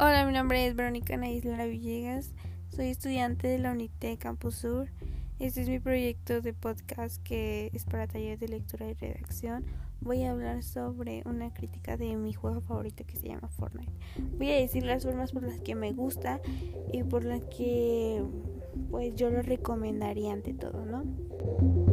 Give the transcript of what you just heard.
Hola, mi nombre es Verónica Naislara Villegas. Soy estudiante de la UNITE Campus Sur. Este es mi proyecto de podcast que es para talleres de lectura y redacción. Voy a hablar sobre una crítica de mi juego favorito que se llama Fortnite. Voy a decir las formas por las que me gusta y por las que pues yo lo recomendaría ante todo, ¿no?